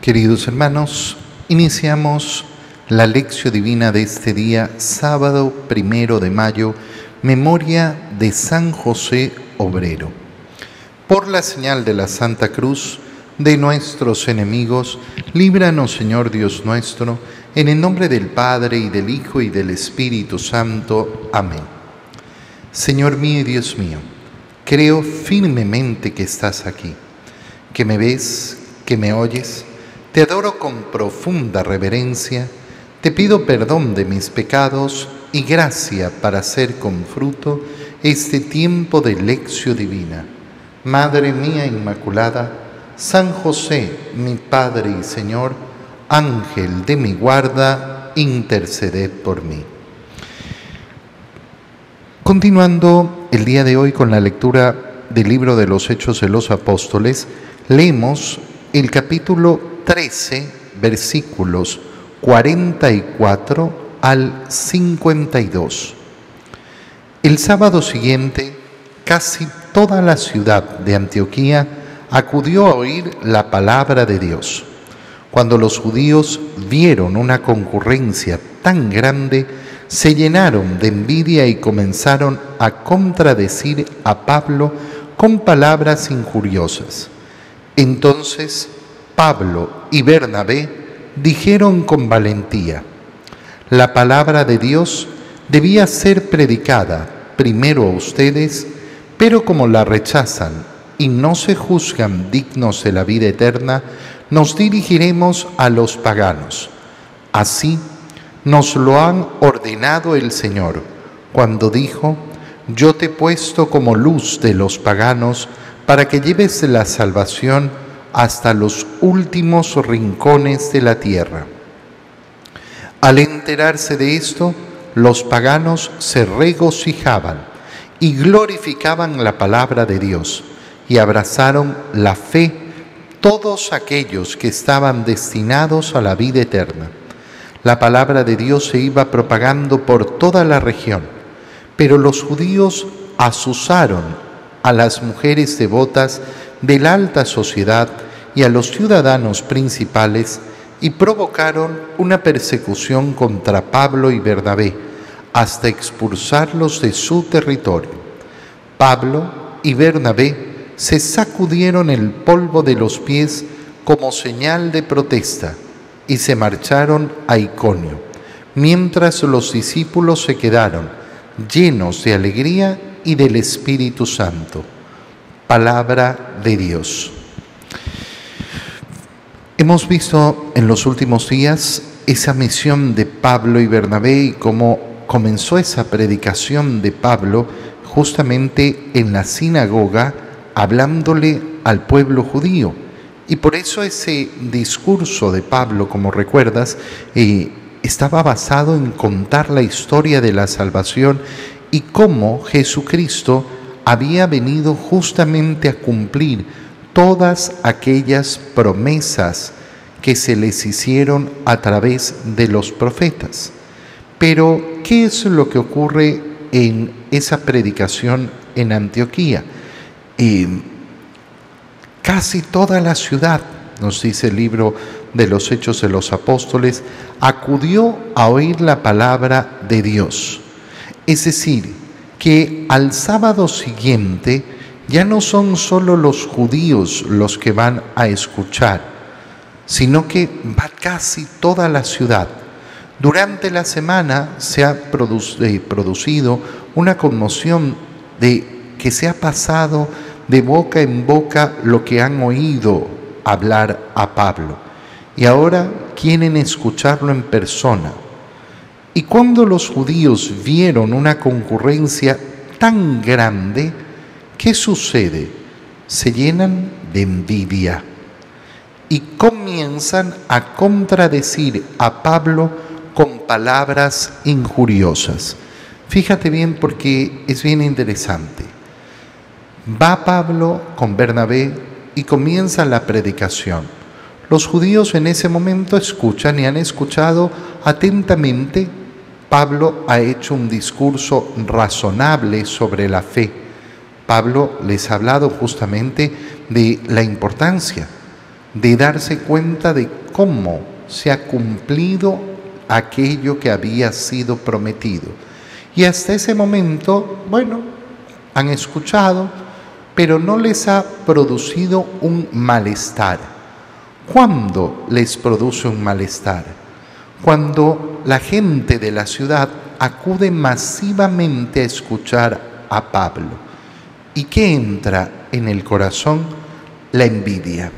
Queridos hermanos, iniciamos la lección divina de este día, sábado primero de mayo, memoria de San José Obrero. Por la señal de la Santa Cruz de nuestros enemigos, líbranos Señor Dios nuestro, en el nombre del Padre y del Hijo y del Espíritu Santo. Amén. Señor mío y Dios mío, creo firmemente que estás aquí, que me ves, que me oyes te adoro con profunda reverencia, te pido perdón de mis pecados y gracia para hacer con fruto este tiempo de lección divina. Madre mía Inmaculada, San José, mi Padre y Señor, Ángel de mi guarda, interceded por mí. Continuando el día de hoy con la lectura del libro de los Hechos de los Apóstoles, leemos el capítulo 13, versículos 44 al 52. El sábado siguiente, casi toda la ciudad de Antioquía acudió a oír la palabra de Dios. Cuando los judíos vieron una concurrencia tan grande, se llenaron de envidia y comenzaron a contradecir a Pablo con palabras injuriosas. Entonces Pablo y Bernabé dijeron con valentía, la palabra de Dios debía ser predicada primero a ustedes, pero como la rechazan y no se juzgan dignos de la vida eterna, nos dirigiremos a los paganos. Así nos lo han ordenado el Señor cuando dijo, yo te he puesto como luz de los paganos para que lleves la salvación hasta los últimos rincones de la tierra. Al enterarse de esto, los paganos se regocijaban y glorificaban la palabra de Dios y abrazaron la fe todos aquellos que estaban destinados a la vida eterna. La palabra de Dios se iba propagando por toda la región, pero los judíos asusaron a las mujeres devotas de la alta sociedad y a los ciudadanos principales y provocaron una persecución contra Pablo y Bernabé hasta expulsarlos de su territorio. Pablo y Bernabé se sacudieron el polvo de los pies como señal de protesta y se marcharon a Iconio, mientras los discípulos se quedaron llenos de alegría y del Espíritu Santo palabra de Dios. Hemos visto en los últimos días esa misión de Pablo y Bernabé y cómo comenzó esa predicación de Pablo justamente en la sinagoga hablándole al pueblo judío. Y por eso ese discurso de Pablo, como recuerdas, eh, estaba basado en contar la historia de la salvación y cómo Jesucristo había venido justamente a cumplir todas aquellas promesas que se les hicieron a través de los profetas. Pero, ¿qué es lo que ocurre en esa predicación en Antioquía? casi toda la ciudad, nos dice el libro de los Hechos de los Apóstoles, acudió a oír la palabra de Dios. Es decir, que al sábado siguiente ya no son solo los judíos los que van a escuchar, sino que va casi toda la ciudad. Durante la semana se ha eh, producido una conmoción de que se ha pasado de boca en boca lo que han oído hablar a Pablo. Y ahora quieren escucharlo en persona. Y cuando los judíos vieron una concurrencia tan grande, ¿qué sucede? Se llenan de envidia y comienzan a contradecir a Pablo con palabras injuriosas. Fíjate bien porque es bien interesante. Va Pablo con Bernabé y comienza la predicación. Los judíos en ese momento escuchan y han escuchado atentamente Pablo ha hecho un discurso razonable sobre la fe. Pablo les ha hablado justamente de la importancia. de darse cuenta de cómo se ha cumplido aquello que había sido prometido. Y hasta ese momento, bueno, han escuchado, pero no les ha producido un malestar. ¿Cuándo les produce un malestar? Cuando la gente de la ciudad acude masivamente a escuchar a Pablo. ¿Y qué entra en el corazón? La envidia.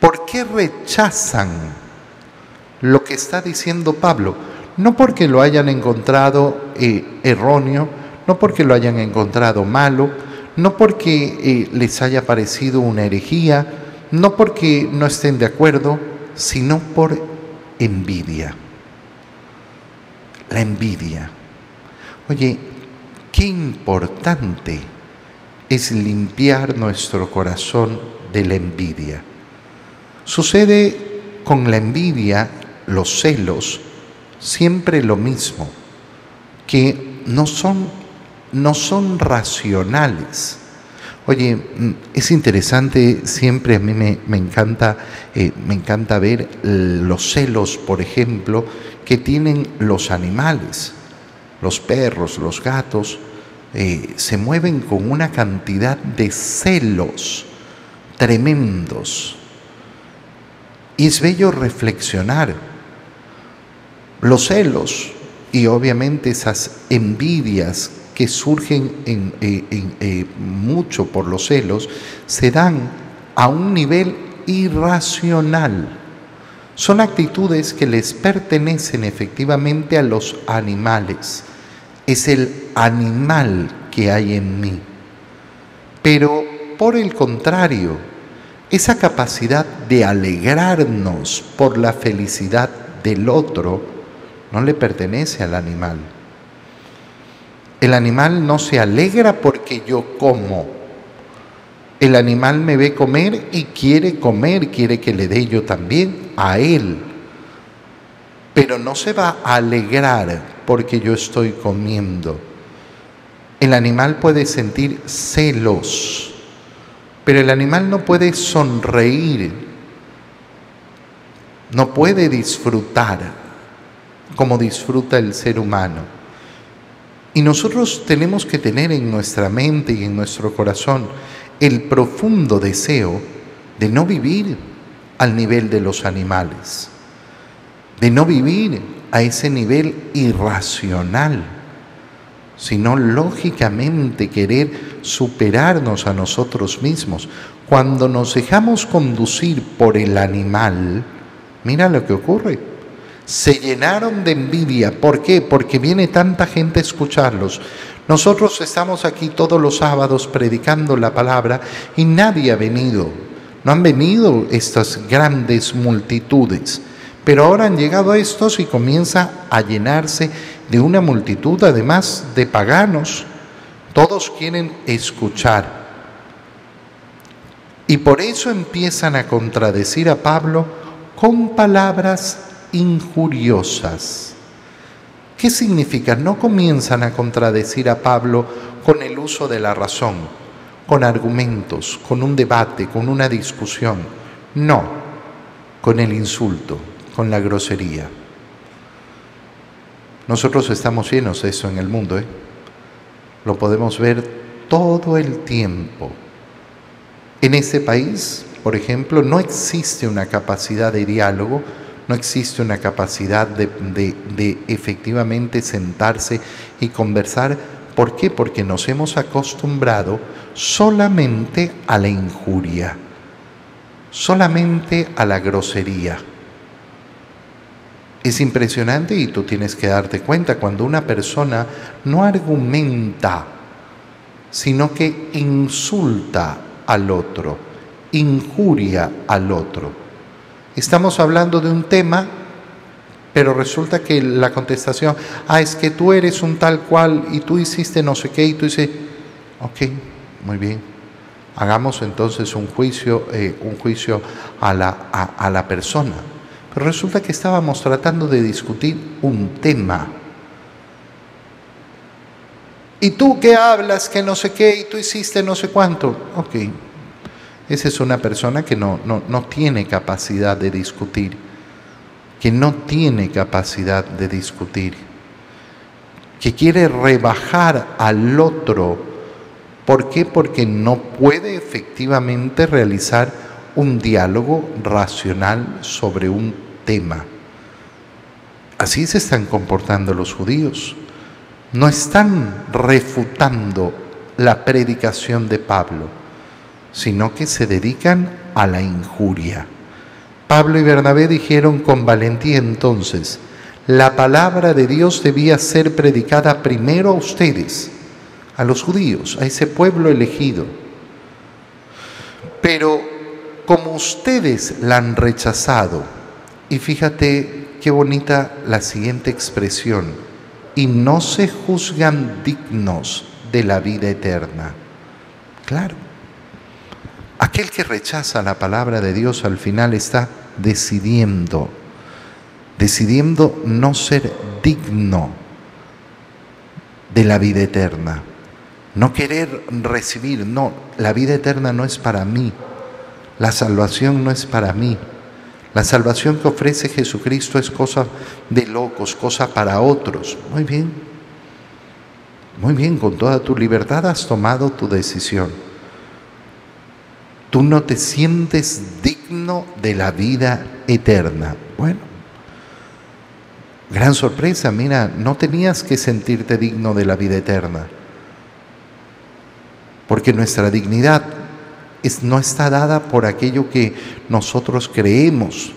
¿Por qué rechazan lo que está diciendo Pablo? No porque lo hayan encontrado eh, erróneo, no porque lo hayan encontrado malo, no porque eh, les haya parecido una herejía, no porque no estén de acuerdo, sino por envidia. La envidia. Oye, qué importante es limpiar nuestro corazón de la envidia. Sucede con la envidia, los celos, siempre lo mismo, que no son, no son racionales. Oye, mm, es interesante, siempre a mí me, encanta, eh, me encanta ver los celos, por ejemplo, que tienen los animales, los perros, los gatos, eh, se mueven con una cantidad de celos tremendos y es bello reflexionar. Los celos y obviamente esas envidias que surgen en, eh, eh, mucho por los celos se dan a un nivel irracional. Son actitudes que les pertenecen efectivamente a los animales. Es el animal que hay en mí. Pero por el contrario, esa capacidad de alegrarnos por la felicidad del otro no le pertenece al animal. El animal no se alegra porque yo como. El animal me ve comer y quiere comer, quiere que le dé yo también a él. Pero no se va a alegrar porque yo estoy comiendo. El animal puede sentir celos pero el animal no puede sonreír, no puede disfrutar como disfruta el ser humano. Y nosotros tenemos que tener en nuestra mente y en nuestro corazón el profundo deseo de no vivir al nivel de los animales, de no vivir a ese nivel irracional sino lógicamente querer superarnos a nosotros mismos. Cuando nos dejamos conducir por el animal, mira lo que ocurre. Se llenaron de envidia. ¿Por qué? Porque viene tanta gente a escucharlos. Nosotros estamos aquí todos los sábados predicando la palabra y nadie ha venido. No han venido estas grandes multitudes. Pero ahora han llegado estos y comienza a llenarse de una multitud además de paganos. Todos quieren escuchar. Y por eso empiezan a contradecir a Pablo con palabras injuriosas. ¿Qué significa? No comienzan a contradecir a Pablo con el uso de la razón, con argumentos, con un debate, con una discusión. No, con el insulto, con la grosería. Nosotros estamos llenos de eso en el mundo, ¿eh? lo podemos ver todo el tiempo. En este país, por ejemplo, no existe una capacidad de diálogo, no existe una capacidad de, efectivamente sentarse y conversar. ¿Por qué? Porque nos hemos acostumbrado solamente a la injuria, solamente a la grosería. Es impresionante y tú tienes que darte cuenta cuando una persona no argumenta, sino que insulta al otro, injuria al otro. Estamos hablando de un tema, pero resulta que la contestación, ah, es que tú eres un tal cual y tú hiciste no sé qué y tú dices, ok, muy bien, hagamos entonces un juicio, eh, un juicio a la, a la persona resulta que estábamos tratando de discutir un tema. ¿Y tú qué hablas? Que no sé qué, y tú hiciste no sé cuánto. Ok. Esa es una persona que no, no, no tiene capacidad de discutir, que no tiene capacidad de discutir, que quiere rebajar al otro. ¿Por qué? Porque no puede efectivamente realizar un diálogo racional sobre un tema. Así se están comportando los judíos. No están refutando la predicación de Pablo, sino que se dedican a la injuria. Pablo y Bernabé dijeron con valentía entonces, la palabra de Dios debía ser predicada primero a ustedes, a los judíos, a ese pueblo elegido. Pero como ustedes la han rechazado. Y fíjate qué bonita la siguiente expresión. Y no se juzgan dignos de la vida eterna. Claro. Aquel que rechaza la palabra de Dios al final está decidiendo, decidiendo no ser digno de la vida eterna. No querer recibir, no, la vida eterna no es para mí, la salvación no es para mí. La salvación que ofrece Jesucristo es cosa de locos, cosa para otros. Muy bien. Muy bien, con toda tu libertad has tomado tu decisión. Tú no te sientes digno de la vida eterna. Bueno, gran sorpresa, mira, no tenías que sentirte digno de la vida eterna. Porque nuestra dignidad no está dada por aquello que nosotros creemos.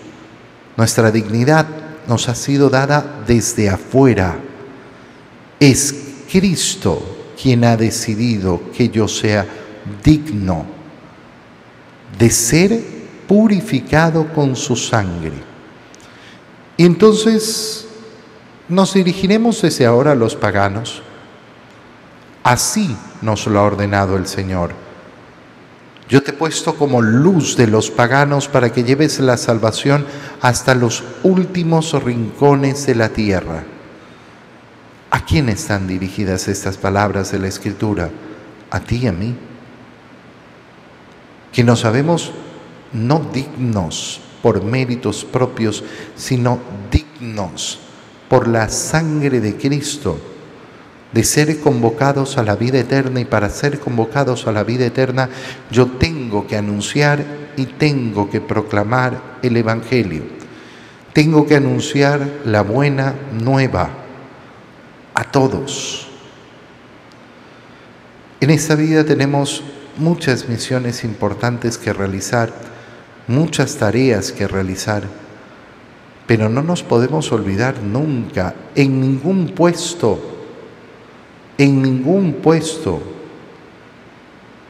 Nuestra dignidad nos ha sido dada desde afuera. Es Cristo quien ha decidido que yo sea digno de ser purificado con su sangre. Y entonces nos dirigiremos desde ahora a los paganos. Así nos lo ha ordenado el Señor. Yo te he puesto como luz de los paganos para que lleves la salvación hasta los últimos rincones de la tierra. ¿A quién están dirigidas estas palabras de la Escritura? A ti y a mí. Que nos sabemos no dignos por méritos propios, sino dignos por la sangre de Cristo de ser convocados a la vida eterna y para ser convocados a la vida eterna yo tengo que anunciar y tengo que proclamar el Evangelio. Tengo que anunciar la buena nueva a todos. En esta vida tenemos muchas misiones importantes que realizar, muchas tareas que realizar, pero no nos podemos olvidar nunca en ningún puesto en ningún puesto,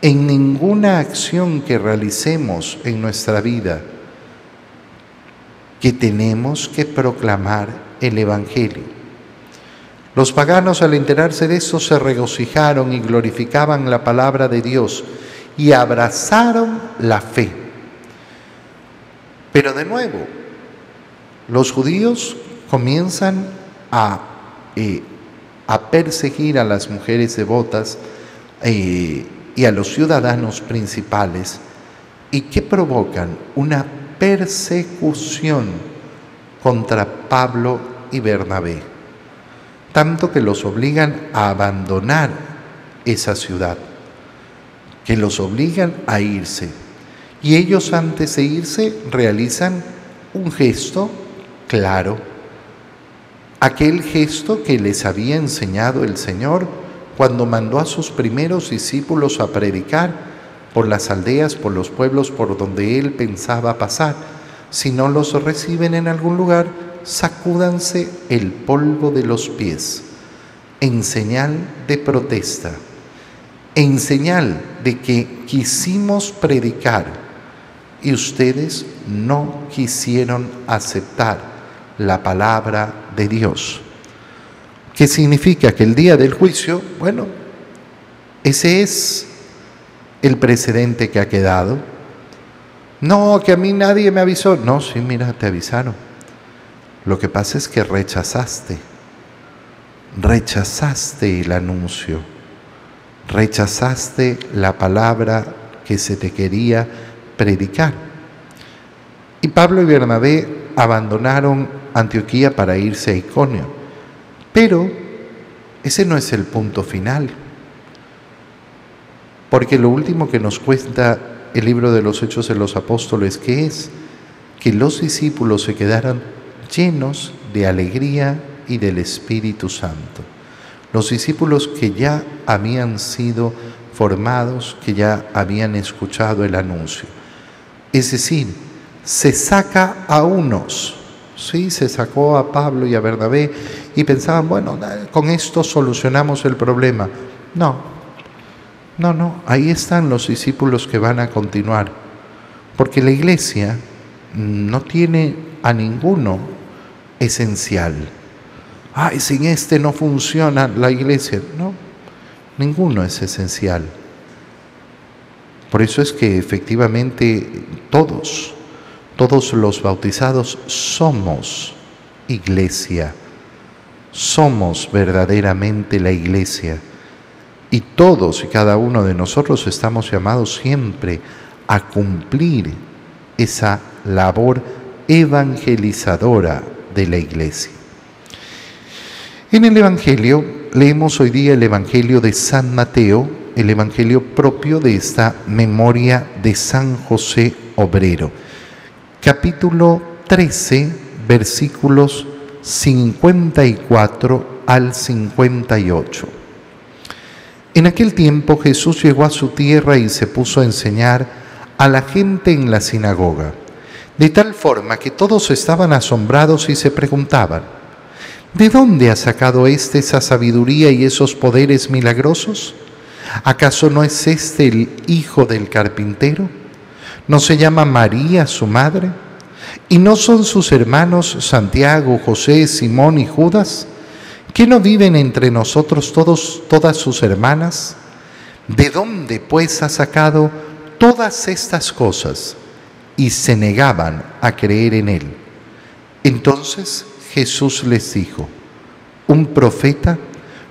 en ninguna acción que realicemos en nuestra vida, que tenemos que proclamar el Evangelio. Los paganos al enterarse de eso se regocijaron y glorificaban la palabra de Dios y abrazaron la fe. Pero de nuevo, los judíos comienzan a eh, a perseguir a las mujeres devotas eh, y a los ciudadanos principales y que provocan una persecución contra Pablo y Bernabé, tanto que los obligan a abandonar esa ciudad, que los obligan a irse. Y ellos antes de irse realizan un gesto claro aquel gesto que les había enseñado el Señor cuando mandó a sus primeros discípulos a predicar por las aldeas, por los pueblos por donde él pensaba pasar. Si no los reciben en algún lugar, sacúdanse el polvo de los pies en señal de protesta, en señal de que quisimos predicar y ustedes no quisieron aceptar la palabra de Dios. ¿Qué significa? Que el día del juicio, bueno, ese es el precedente que ha quedado. No, que a mí nadie me avisó. No, sí, mira, te avisaron. Lo que pasa es que rechazaste. Rechazaste el anuncio. Rechazaste la palabra que se te quería predicar. Y Pablo y Bernabé abandonaron Antioquía para irse a Iconio. Pero ese no es el punto final. Porque lo último que nos cuenta el libro de los Hechos de los Apóstoles, que es que los discípulos se quedaran llenos de alegría y del Espíritu Santo. Los discípulos que ya habían sido formados, que ya habían escuchado el anuncio. Es decir, se saca a unos, sí, se sacó a Pablo y a Bernabé y pensaban, bueno, con esto solucionamos el problema. No, no, no, ahí están los discípulos que van a continuar, porque la iglesia no tiene a ninguno esencial. Ay, sin este no funciona la iglesia. No, ninguno es esencial. Por eso es que efectivamente todos, todos los bautizados somos iglesia, somos verdaderamente la iglesia. Y todos y cada uno de nosotros estamos llamados siempre a cumplir esa labor evangelizadora de la iglesia. En el Evangelio leemos hoy día el Evangelio de San Mateo, el Evangelio propio de esta memoria de San José Obrero, capítulo 13, versículos 54 al 58. En aquel tiempo Jesús llegó a su tierra y se puso a enseñar a la gente en la sinagoga de tal forma que todos estaban asombrados y se preguntaban, ¿de dónde ha sacado éste esa sabiduría y esos poderes milagrosos? ¿Acaso no es este el hijo del carpintero? ¿No se llama María su madre? ¿Y no son sus hermanos Santiago, José, Simón y Judas? ¿Que no viven entre nosotros todos, todas sus hermanas? ¿De dónde pues ha sacado todas estas cosas? Y se negaban a creer en él. Entonces Jesús les dijo, un profeta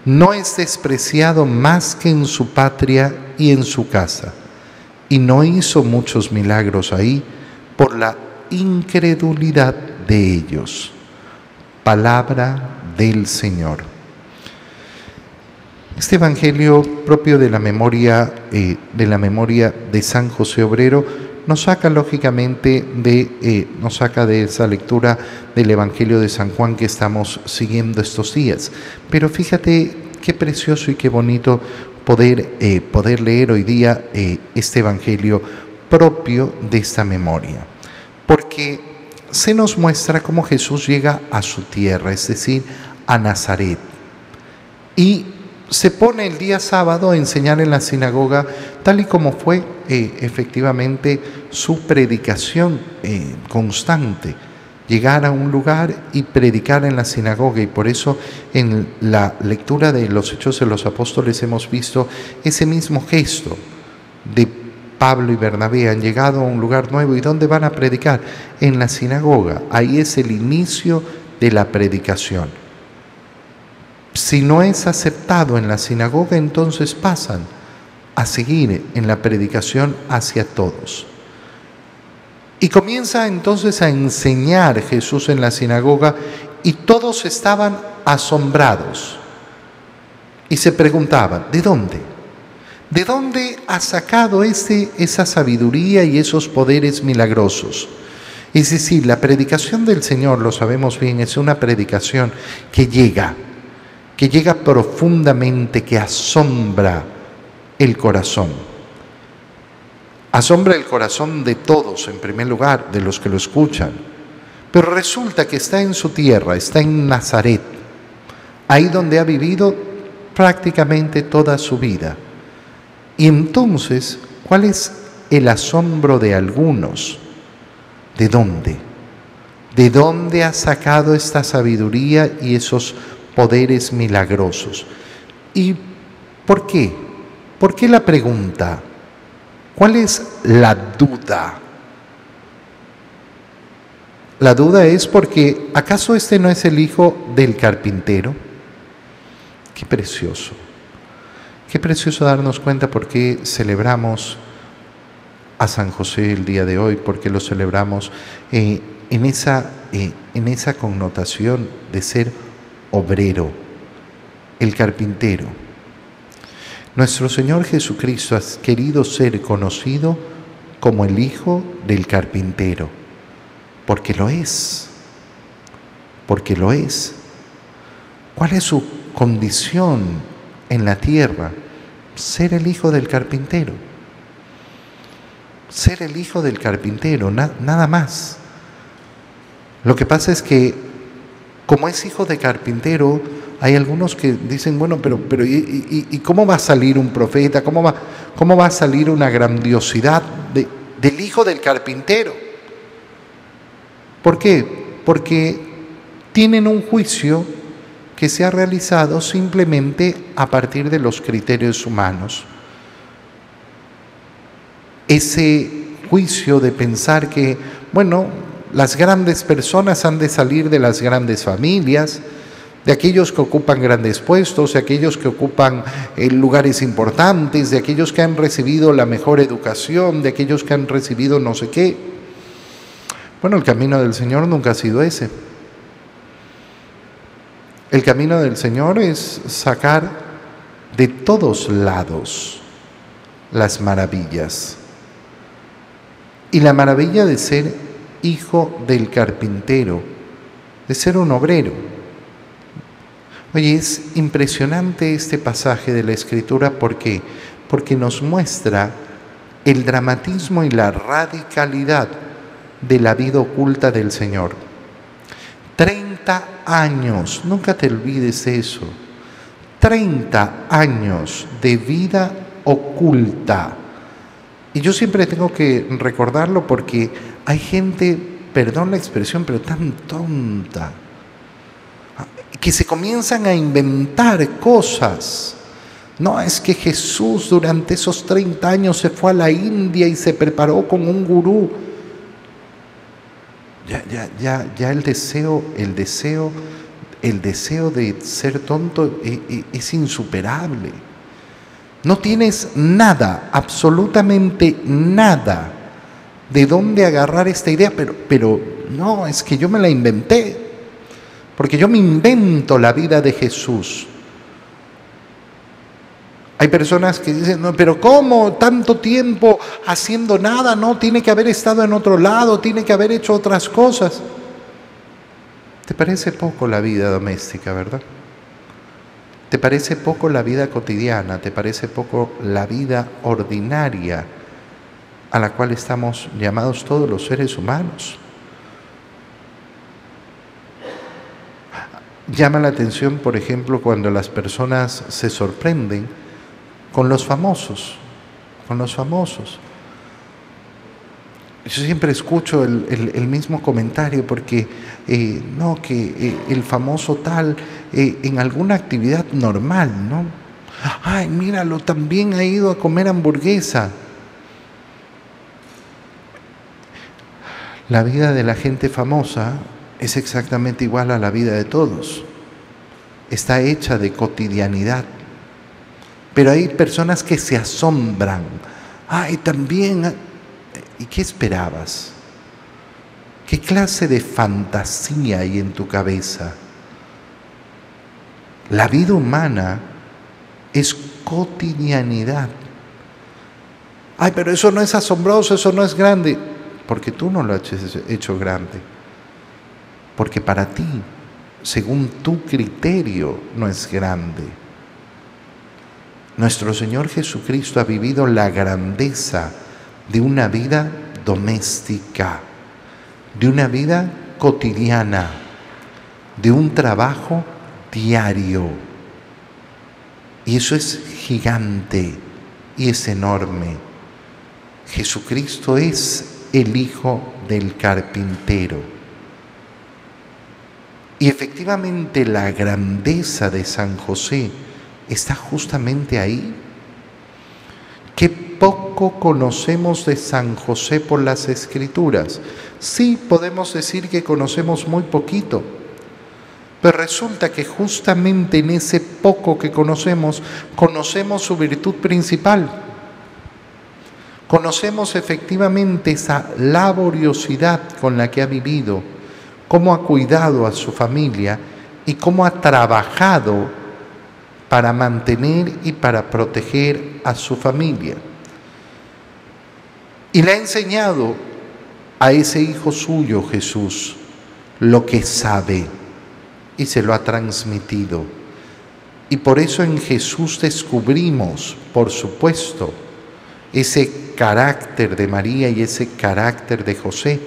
no es despreciado más que en su patria y en su casa, y no hizo muchos milagros ahí por la incredulidad de ellos. Palabra del Señor. Este evangelio propio de la memoria eh, de la memoria de San José Obrero nos saca lógicamente de, eh, nos saca de esa lectura del Evangelio de San Juan que estamos siguiendo estos días. Pero fíjate qué precioso y qué bonito poder, eh, poder leer hoy día eh, este Evangelio propio de esta memoria. Porque se nos muestra cómo Jesús llega a su tierra, es decir, a Nazaret. Y se pone el día sábado a enseñar en la sinagoga, tal y como fue eh, efectivamente su predicación eh, constante. Llegar a un lugar y predicar en la sinagoga. Y por eso en la lectura de los Hechos de los Apóstoles hemos visto ese mismo gesto de Pablo y Bernabé. Han llegado a un lugar nuevo. ¿Y dónde van a predicar? En la sinagoga. Ahí es el inicio de la predicación. Si no es aceptado en la sinagoga, entonces pasan a seguir en la predicación hacia todos. Y comienza entonces a enseñar Jesús en la sinagoga y todos estaban asombrados y se preguntaban, ¿de dónde? ¿De dónde ha sacado ese, esa sabiduría y esos poderes milagrosos? Es decir, la predicación del Señor, lo sabemos bien, es una predicación que llega, que llega profundamente, que asombra el corazón. Asombra el corazón de todos, en primer lugar, de los que lo escuchan. Pero resulta que está en su tierra, está en Nazaret, ahí donde ha vivido prácticamente toda su vida. Y entonces, ¿cuál es el asombro de algunos? ¿De dónde? ¿De dónde ha sacado esta sabiduría y esos poderes milagrosos. ¿Y por qué? ¿Por qué la pregunta? ¿Cuál es la duda? La duda es porque ¿acaso este no es el hijo del carpintero? Qué precioso. Qué precioso darnos cuenta por qué celebramos a San José el día de hoy porque lo celebramos eh, en, esa, eh, en esa connotación de ser obrero, el carpintero. Nuestro Señor Jesucristo ha querido ser conocido como el Hijo del carpintero, porque lo es, porque lo es. ¿Cuál es su condición en la tierra? Ser el Hijo del carpintero ser el hijo del carpintero, nada más. Lo que pasa es que como es hijo de carpintero, hay algunos que dicen, bueno, pero, pero ¿y, cómo va a salir un profeta? ¿Cómo va, cómo va a salir una grandiosidad del hijo del carpintero? ¿Por qué? Porque tienen un juicio que se ha realizado simplemente a partir de los criterios humanos ese juicio de pensar que, bueno, las grandes personas han de salir de las grandes familias, de aquellos que ocupan grandes puestos, de aquellos que ocupan eh, lugares importantes, de aquellos que han recibido la mejor educación, de aquellos que han recibido no sé qué. Bueno, el camino del Señor nunca ha sido ese. El camino del Señor es sacar de todos lados las maravillas. Y la maravilla de ser hijo del carpintero, de ser un obrero. Oye, es impresionante este pasaje de la Escritura porque porque nos muestra el dramatismo y la radicalidad de la vida oculta del Señor. 30 años, nunca te olvides eso. 30 años de vida oculta y yo siempre tengo que recordarlo porque hay gente, perdón la expresión, pero tan tonta, que se comienzan a inventar cosas. No, es que Jesús durante esos 30 años se fue a la India y se preparó con un gurú. Ya, ya, ya, ya el deseo, el deseo, el deseo de ser tonto es, e, es insuperable. No tienes nada, absolutamente nada de dónde agarrar esta idea, pero, pero no, es que yo me la inventé, porque yo me invento la vida de Jesús. Hay personas que dicen, no, pero ¿cómo tanto tiempo haciendo nada? No, tiene que haber estado en otro lado, tiene que haber hecho otras cosas. ¿Te parece poco la vida doméstica, verdad? ¿Te parece poco la vida cotidiana? ¿Te parece poco la vida ordinaria a la cual estamos llamados todos los seres humanos? Llama la atención, por ejemplo, cuando las personas se sorprenden con los famosos, con los famosos. Yo siempre escucho el, mismo comentario porque, eh, no, que eh, el famoso tal eh, en alguna actividad normal, ¿no? Ay, míralo, también ha ido a comer hamburguesa. La vida de la gente famosa es exactamente igual a la vida de todos. Está hecha de cotidianidad. Pero hay personas que se asombran. Ay, también ¿Y qué esperabas? ¿Qué clase de fantasía hay en tu cabeza? La vida humana es cotidianidad. Ay, pero eso no es asombroso, eso no es grande, porque tú no lo has hecho grande. Porque para ti, según tu criterio, no es grande. Nuestro Señor Jesucristo ha vivido la grandeza de una vida doméstica, de una vida cotidiana, de un trabajo diario. Y eso es gigante y es enorme. Jesucristo es el Hijo del carpintero. Y efectivamente la grandeza de San José está justamente ahí. ¿Qué poco conocemos de San José por las escrituras. Sí podemos decir que conocemos muy poquito, pero resulta que justamente en ese poco que conocemos, conocemos su virtud principal. Conocemos efectivamente esa laboriosidad con la que ha vivido, cómo ha cuidado a su familia y cómo ha trabajado para mantener y para proteger a su familia. Y le ha enseñado a ese hijo suyo, Jesús, lo que sabe y se lo ha transmitido. Y por eso en Jesús descubrimos, por supuesto, ese carácter de María y ese carácter de José,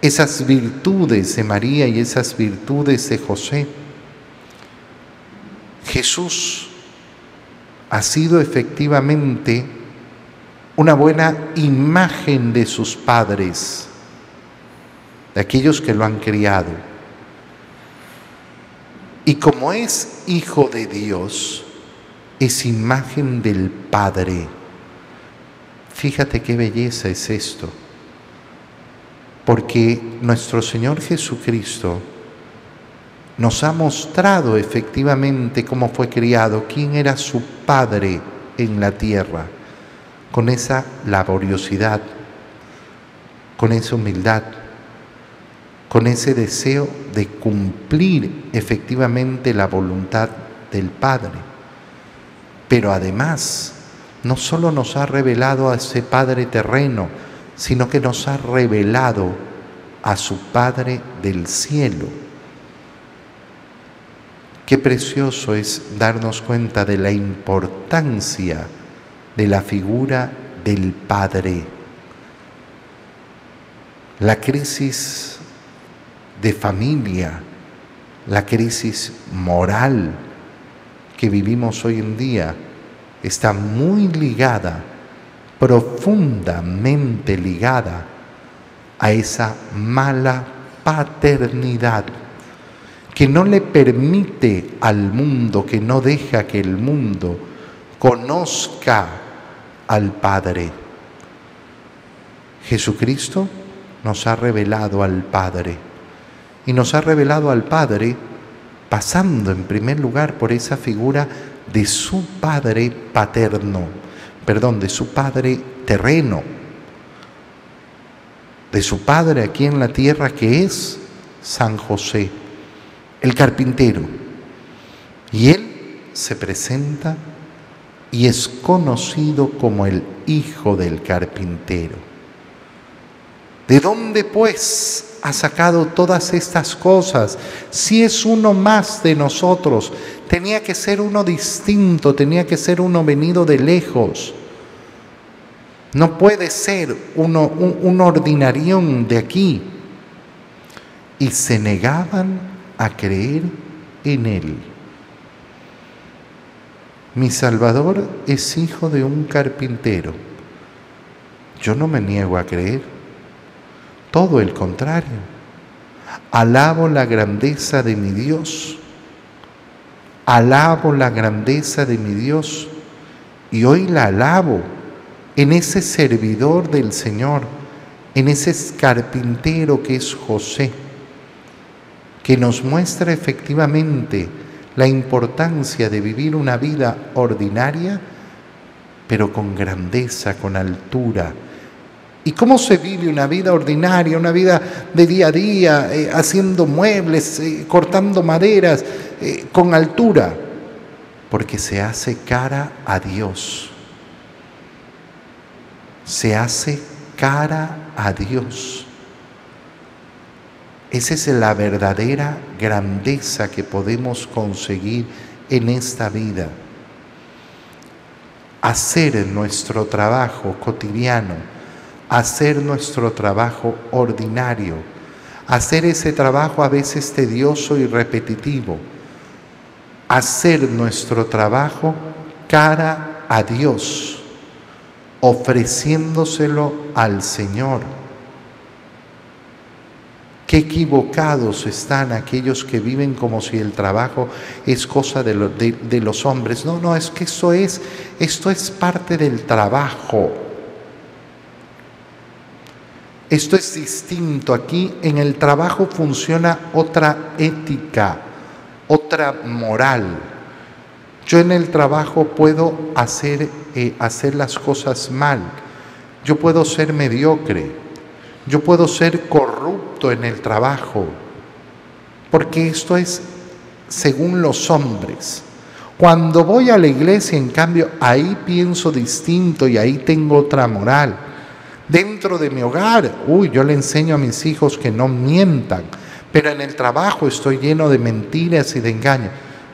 esas virtudes de María y esas virtudes de José. Jesús ha sido efectivamente una buena imagen de sus padres, de aquellos que lo han criado. Y como es hijo de Dios, es imagen del Padre. Fíjate qué belleza es esto, porque nuestro Señor Jesucristo nos ha mostrado efectivamente cómo fue criado, quién era su Padre en la tierra con esa laboriosidad, con esa humildad, con ese deseo de cumplir efectivamente la voluntad del Padre. Pero además, no solo nos ha revelado a ese Padre terreno, sino que nos ha revelado a su Padre del cielo. Qué precioso es darnos cuenta de la importancia de la figura del Padre. La crisis de familia, la crisis moral que vivimos hoy en día está muy ligada, profundamente ligada a esa mala paternidad que no le permite al mundo, que no deja que el mundo conozca al Padre. Jesucristo nos ha revelado al Padre y nos ha revelado al Padre pasando en primer lugar por esa figura de su Padre paterno, perdón, de su Padre terreno, de su Padre aquí en la tierra que es San José, el carpintero. Y él se presenta y es conocido como el Hijo del Carpintero. ¿De dónde pues ha sacado todas estas cosas? Si es uno más de nosotros, tenía que ser uno distinto, tenía que ser uno venido de lejos. No puede ser uno, un, un ordinarión de aquí. Y se negaban a creer en él. Mi Salvador es hijo de un carpintero. Yo no me niego a creer. Todo el contrario. Alabo la grandeza de mi Dios. Alabo la grandeza de mi Dios. Y hoy la alabo en ese servidor del Señor, en ese carpintero que es José, que nos muestra efectivamente la importancia de vivir una vida ordinaria, pero con grandeza, con altura. ¿Y cómo se vive una vida ordinaria, una vida de día a día, eh, haciendo muebles, eh, cortando maderas, eh, con altura? Porque se hace cara a Dios. Se hace cara a Dios. Esa es la verdadera grandeza que podemos conseguir en esta vida. Hacer nuestro trabajo cotidiano, hacer nuestro trabajo ordinario, hacer ese trabajo a veces tedioso y repetitivo, hacer nuestro trabajo cara a Dios, ofreciéndoselo al Señor Qué equivocados están aquellos que viven como si el trabajo es cosa de, los hombres. No, no, es que esto es, esto es parte del trabajo. Esto es distinto. Aquí en el trabajo funciona otra ética, otra moral. Yo en el trabajo puedo hacer, eh, hacer las cosas mal, yo puedo ser mediocre, yo puedo ser corrupto en el trabajo, porque esto es según los hombres. Cuando voy a la iglesia, en cambio, ahí pienso distinto y ahí tengo otra moral. Dentro de mi hogar, uy, yo le enseño a mis hijos que no mientan, pero en el trabajo estoy lleno de mentiras y de engaños.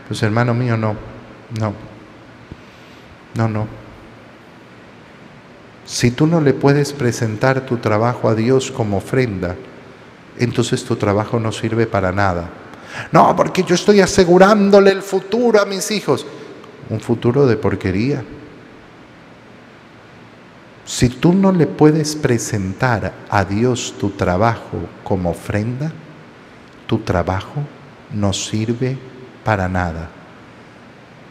Pues hermano mío, no, no, no, no. Si tú no le puedes presentar tu trabajo a Dios como ofrenda, entonces tu trabajo no sirve para nada. No, porque yo estoy asegurándole el futuro a mis hijos. Un futuro de porquería. Si tú no le puedes presentar a Dios tu trabajo como ofrenda, tu trabajo no sirve para nada,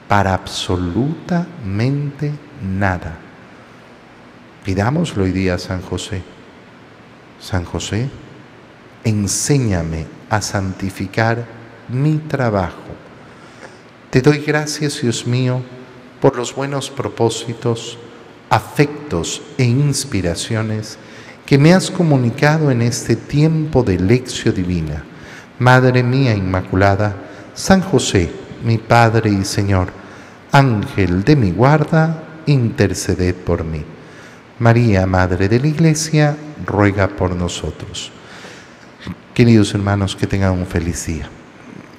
para absolutamente nada. Pidámoslo hoy día a San José. San José, enséñame a santificar mi trabajo. Te doy gracias, Dios mío, por los buenos propósitos, afectos e inspiraciones que me has comunicado en este tiempo de lección divina. Madre mía Inmaculada, San José, mi Padre y Señor, Ángel de mi guarda, interceded por mí. María, Madre de la Iglesia, ruega por nosotros. Queridos hermanos, que tengan un feliz día.